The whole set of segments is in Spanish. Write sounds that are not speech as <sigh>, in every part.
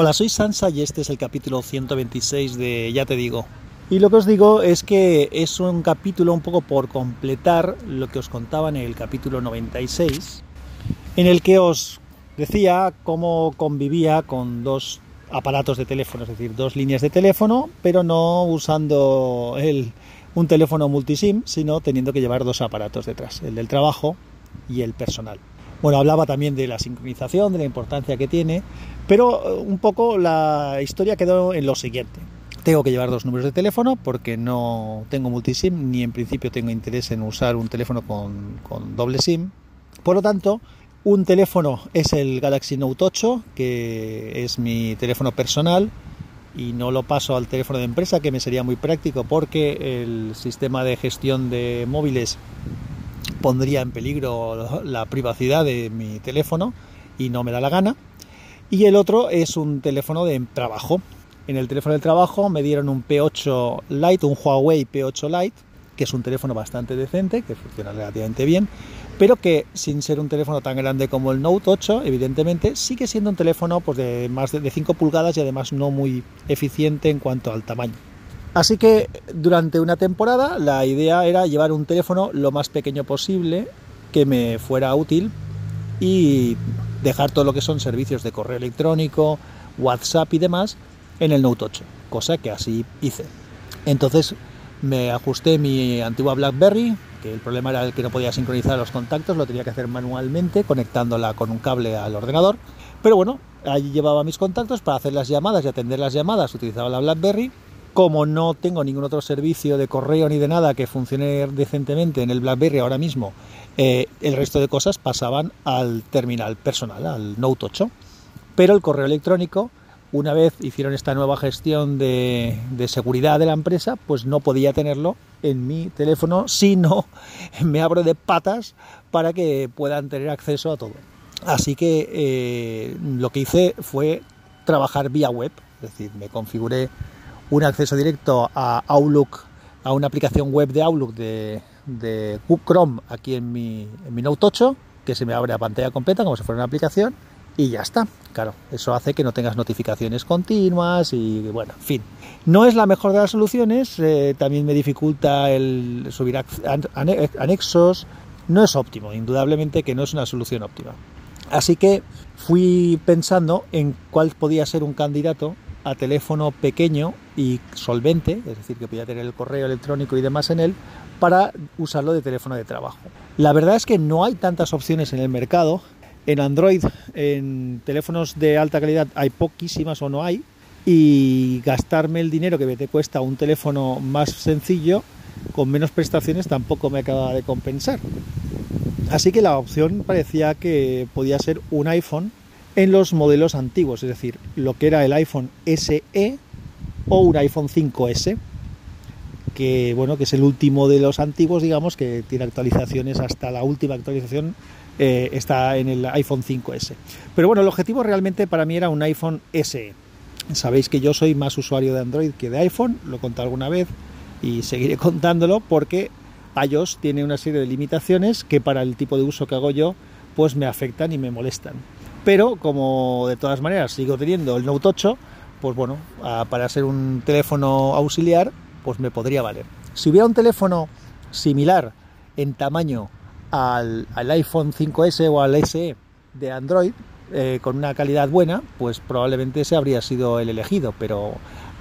Hola, soy Sansa y este es el capítulo 126 de Ya te digo. Y lo que os digo es que es un capítulo un poco por completar lo que os contaba en el capítulo 96, en el que os decía cómo convivía con dos aparatos de teléfono, es decir, dos líneas de teléfono, pero no usando el, un teléfono multisim, sino teniendo que llevar dos aparatos detrás, el del trabajo y el personal. Bueno, hablaba también de la sincronización, de la importancia que tiene, pero eh, un poco la historia quedó en lo siguiente. Tengo que llevar dos números de teléfono porque no tengo multisim ni en principio tengo interés en usar un teléfono con, con doble SIM. Por lo tanto, un teléfono es el Galaxy Note 8, que es mi teléfono personal y no lo paso al teléfono de empresa, que me sería muy práctico porque el sistema de gestión de móviles pondría en peligro la privacidad de mi teléfono y no me da la gana. Y el otro es un teléfono de trabajo. En el teléfono de trabajo me dieron un P8 Lite, un Huawei P8 Lite, que es un teléfono bastante decente, que funciona relativamente bien, pero que sin ser un teléfono tan grande como el Note 8, evidentemente, sigue siendo un teléfono pues, de más de 5 pulgadas y además no muy eficiente en cuanto al tamaño. Así que durante una temporada la idea era llevar un teléfono lo más pequeño posible que me fuera útil y dejar todo lo que son servicios de correo electrónico, WhatsApp y demás en el Note 8, cosa que así hice. Entonces me ajusté mi antigua BlackBerry, que el problema era el que no podía sincronizar los contactos, lo tenía que hacer manualmente conectándola con un cable al ordenador. Pero bueno, allí llevaba mis contactos para hacer las llamadas y atender las llamadas, utilizaba la BlackBerry como no tengo ningún otro servicio de correo ni de nada que funcione decentemente en el BlackBerry ahora mismo, eh, el resto de cosas pasaban al terminal personal, al Note 8. Pero el correo electrónico, una vez hicieron esta nueva gestión de, seguridad de la empresa, pues no podía tenerlo en mi teléfono <laughs> si no me abro de patas para que puedan tener acceso a todo. Así que eh, lo que hice fue trabajar vía web, es decir, me configuré un acceso directo a Outlook, a una aplicación web de Outlook de, Chrome aquí en mi, en mi Note 8, que se me abre a pantalla completa como si fuera una aplicación y ya está. Claro, eso hace que no tengas notificaciones continuas y bueno, en fin. No es la mejor de las soluciones, eh, también me dificulta el subir anexos, no es óptimo, indudablemente que no es una solución óptima. Así que fui pensando en cuál podía ser un candidato a teléfono pequeño y solvente, es decir, que podía tener el correo electrónico y demás en él, para usarlo de teléfono de trabajo. La verdad es que no hay tantas opciones en el mercado. En Android, en teléfonos de alta calidad, hay poquísimas o no hay. Y gastarme el dinero que te cuesta un teléfono más sencillo, con menos prestaciones, tampoco me acaba de compensar. Así que la opción parecía que podía ser un iPhone en los modelos antiguos, es decir, lo que era el iPhone SE o un iPhone 5S, que bueno, que es el último de los antiguos, digamos, que tiene actualizaciones hasta la última actualización eh, está en el iPhone 5S. Pero bueno, el objetivo realmente para mí era un iPhone SE. Sabéis que yo soy más usuario de Android que de iPhone, lo contado alguna vez y seguiré <laughs> contándolo porque iOS tiene una serie de limitaciones que para el tipo de uso que hago yo pues me afectan y me molestan pero como de todas maneras sigo teniendo el Note 8, pues bueno, para ser un teléfono auxiliar, pues me podría valer. Si hubiera un teléfono similar en tamaño al, iPhone 5S o al SE de Android, eh, con una calidad buena, pues probablemente ese habría sido el elegido, pero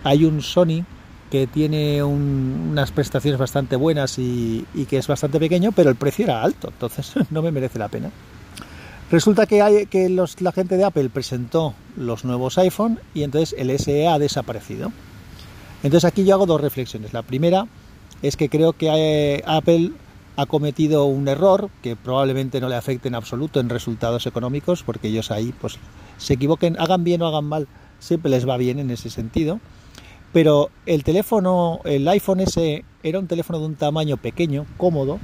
hay un Sony que tiene unas prestaciones bastante buenas y, y que es bastante pequeño, pero el precio era alto, entonces <laughs> no me merece la pena. Resulta que, que la gente de Apple presentó los nuevos iPhone y entonces el SE ha desaparecido. Entonces aquí yo hago dos reflexiones. La primera es que creo que eh, Apple ha cometido un error que probablemente no le afecte en absoluto en resultados económicos, porque ellos ahí pues se equivoquen, hagan bien o hagan mal, siempre les va bien en ese sentido. Pero el teléfono, el iPhone SE era un teléfono de un tamaño pequeño, cómodo,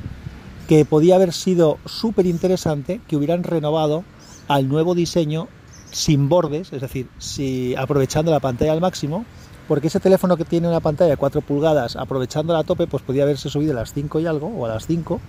que podía haber sido súper interesante que hubieran renovado al nuevo diseño sin bordes, es decir, si aprovechando la pantalla al máximo, porque ese teléfono que tiene una pantalla de 4 pulgadas, aprovechando a tope, pues podía haberse subido a las 5 y algo, o a las 5,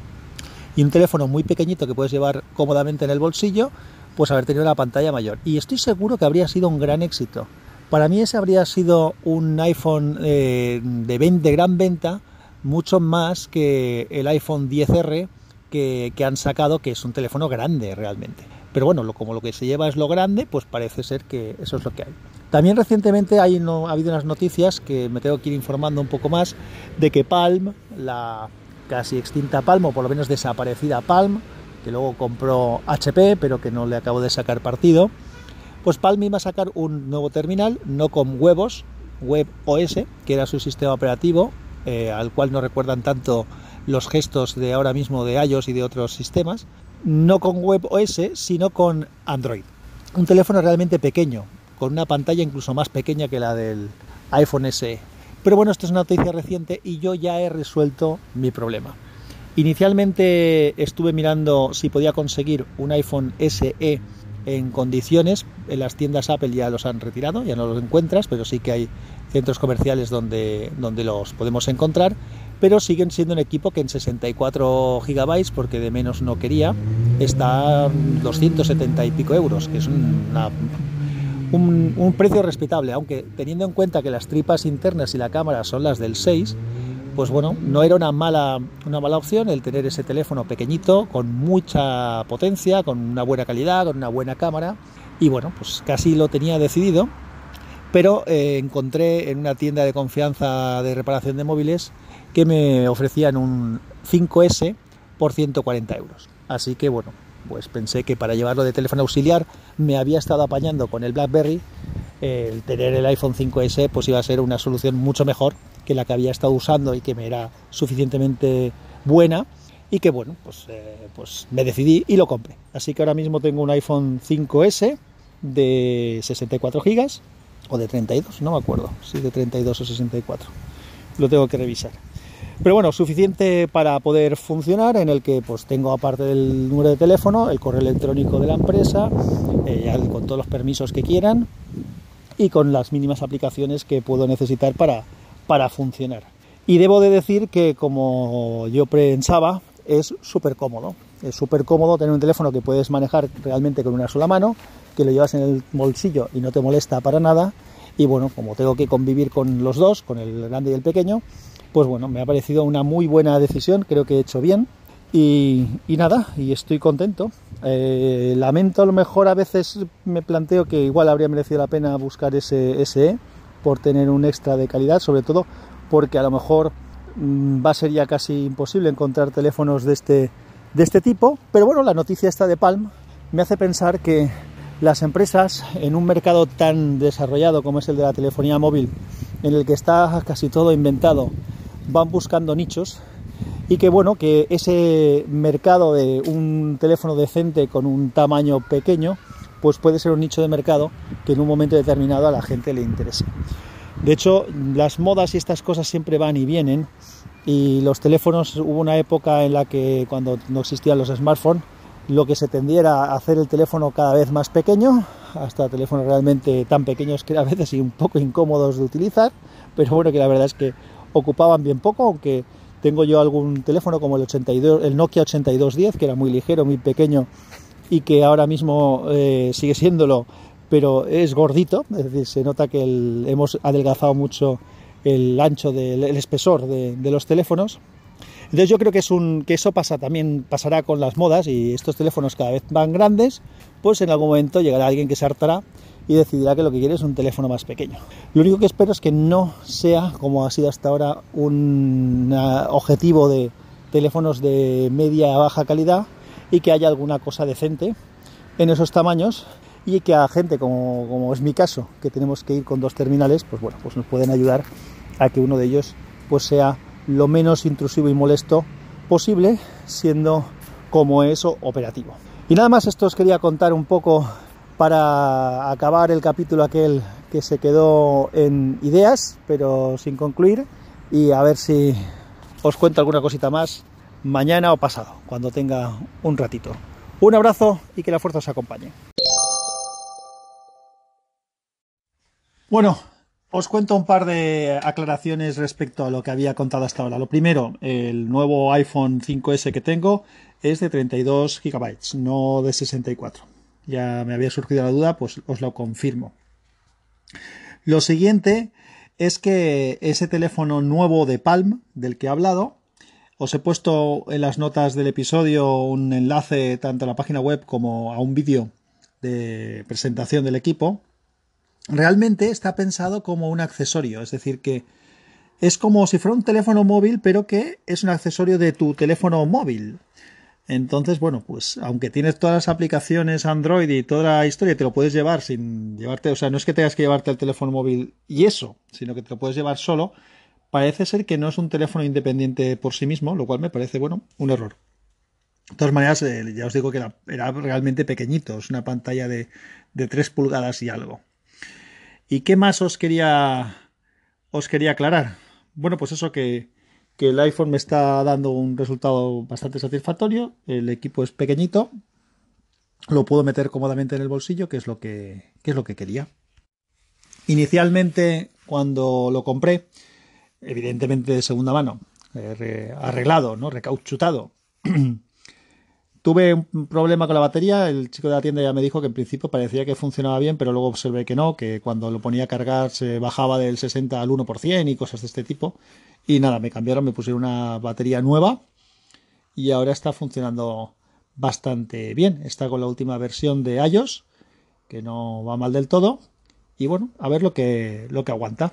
y un teléfono muy pequeñito que puedes llevar cómodamente en el bolsillo, pues haber tenido la pantalla mayor. Y estoy seguro que habría sido un gran éxito. Para mí ese habría sido un iPhone eh, de, gran venta, mucho más que el iPhone 10R que, han sacado, que es un teléfono grande realmente. Pero bueno, como lo que se lleva es lo grande, pues parece ser que eso es lo que hay. También recientemente hay no, ha habido unas noticias que me tengo que ir informando un poco más de que Palm, la casi extinta Palm, o por lo menos desaparecida Palm, que luego compró HP, pero que no le acabo de sacar partido, pues Palm iba a sacar un nuevo terminal, no con huevos, Web OS, que era su sistema operativo, eh, al cual no recuerdan tanto los gestos de ahora mismo de iOS y de otros sistemas, no con Web OS, sino con Android. Un teléfono realmente pequeño, con una pantalla incluso más pequeña que la del iPhone SE. Pero bueno, esto es una noticia reciente y yo ya he resuelto mi problema. Inicialmente estuve mirando si podía conseguir un iPhone SE en condiciones. En las tiendas Apple ya los han retirado, ya no los encuentras, pero sí que hay centros comerciales donde, donde los podemos encontrar. Pero siguen siendo un equipo que en 64 GB, porque de menos no quería, está 270 y pico euros, que es un, un precio respetable, aunque teniendo en cuenta que las tripas internas y la cámara son las del 6, pues bueno, no era una mala, una mala opción el tener ese teléfono pequeñito, con mucha potencia, con una buena calidad, con una buena cámara. Y bueno, pues casi lo tenía decidido, pero eh, encontré en una tienda de confianza de reparación de móviles que me ofrecían un 5S por 140 euros. Así que bueno, pues pensé que para llevarlo de teléfono auxiliar me había estado apañando con el BlackBerry. el tener el iPhone 5S pues iba a ser una solución mucho mejor que la que había estado usando y que me era suficientemente buena y que bueno, pues, eh, pues me decidí y lo compré. Así que ahora mismo tengo un iPhone 5S de 64 GB o de 32, no me acuerdo, si de 32 o 64. Lo tengo que revisar. Pero bueno, suficiente para poder funcionar, en el que pues tengo aparte del número de teléfono, el correo electrónico de la empresa, eh, con todos los permisos que quieran y con las mínimas aplicaciones que puedo necesitar para, para funcionar. Y debo de decir que como yo pensaba, es súper cómodo. Es súper cómodo tener un teléfono que puedes manejar realmente con una sola mano, que lo llevas en el bolsillo y no te molesta para nada. Y bueno, como tengo que convivir con los dos, con el grande y el pequeño, pues bueno, me ha parecido una muy buena decisión, creo que he hecho bien. Y, nada, y estoy contento. Eh, lamento a lo mejor a veces me planteo que igual habría merecido la pena buscar ese SE, por tener un extra de calidad, sobre todo porque a lo mejor mm, va a ser ya casi imposible encontrar teléfonos de este, de este tipo. Pero bueno, la noticia esta de Palm me hace pensar que las empresas en un mercado tan desarrollado como es el de la telefonía móvil, en el que está casi todo inventado, van buscando nichos y que bueno, que ese mercado de un teléfono decente con un tamaño pequeño, pues puede ser un nicho de mercado que en un momento determinado a la gente le interese. De hecho, las modas y estas cosas siempre van y vienen y los teléfonos, hubo una época en la que cuando no existían los smartphones, lo que se tendiera a hacer el teléfono cada vez más pequeño, hasta teléfonos realmente tan pequeños que a veces y un poco incómodos de utilizar, pero bueno, que la verdad es que ocupaban bien poco, aunque tengo yo algún teléfono como el, 82, el Nokia 8210, que era muy ligero, muy pequeño y que ahora mismo eh, sigue siéndolo, pero es gordito, es decir, se nota que hemos adelgazado mucho el ancho del espesor de, los teléfonos. Entonces yo creo que es un que eso pasa también pasará con las modas y estos teléfonos cada vez van grandes, pues en algún momento llegará alguien que se hartará y decidirá que lo que quiere es un teléfono más pequeño. Lo único que espero es que no sea, como ha sido hasta ahora, un objetivo de teléfonos de media a baja calidad, y que haya alguna cosa decente en esos tamaños y que a gente como, es mi caso, que tenemos que ir con dos terminales, pues bueno, pues nos pueden ayudar a que uno de ellos pues sea lo menos intrusivo y molesto posible, siendo como eso operativo. Y nada más esto os quería contar un poco para acabar el capítulo aquel que se quedó en ideas, pero sin concluir, y a ver si os cuento alguna cosita más mañana o pasado, cuando tenga un ratito. Un abrazo y que la fuerza os acompañe. Bueno, os cuento un par de aclaraciones respecto a lo que había contado hasta ahora. Lo primero, el nuevo iPhone 5S que tengo es de 32 GB, no de 64. Ya me había surgido la duda, pues os lo confirmo. Lo siguiente es que ese teléfono nuevo de Palm del que he hablado, os he puesto en las notas del episodio un enlace tanto a la página web como a un vídeo de presentación del equipo. Realmente está pensado como un accesorio, es decir, que es como si fuera un teléfono móvil, pero que es un accesorio de tu teléfono móvil. Entonces, bueno, pues aunque tienes todas las aplicaciones Android y toda la historia, te lo puedes llevar sin llevarte, o sea, no es que tengas que llevarte el teléfono móvil y eso, sino que te lo puedes llevar solo, parece ser que no es un teléfono independiente por sí mismo, lo cual me parece, bueno, un error. De todas maneras, eh, ya os digo que era, realmente pequeñito, es una pantalla de, de 3 pulgadas y algo. ¿Y qué más os quería, os quería aclarar? Bueno, pues eso que, que el iPhone me está dando un resultado bastante satisfactorio. El equipo es pequeñito. Lo puedo meter cómodamente en el bolsillo, que es lo que, es lo que quería. Inicialmente, cuando lo compré, evidentemente de segunda mano, eh, arreglado, ¿no? recauchutado. <clears throat> Tuve un problema con la batería, el chico de la tienda ya me dijo que en principio parecía que funcionaba bien, pero luego observé que no, que cuando lo ponía a cargar se bajaba del 60 al 1% y cosas de este tipo. Y nada, me cambiaron, me pusieron una batería nueva y ahora está funcionando bastante bien. Está con la última versión de iOS, que no va mal del todo. Y bueno, a ver lo que, lo que aguanta.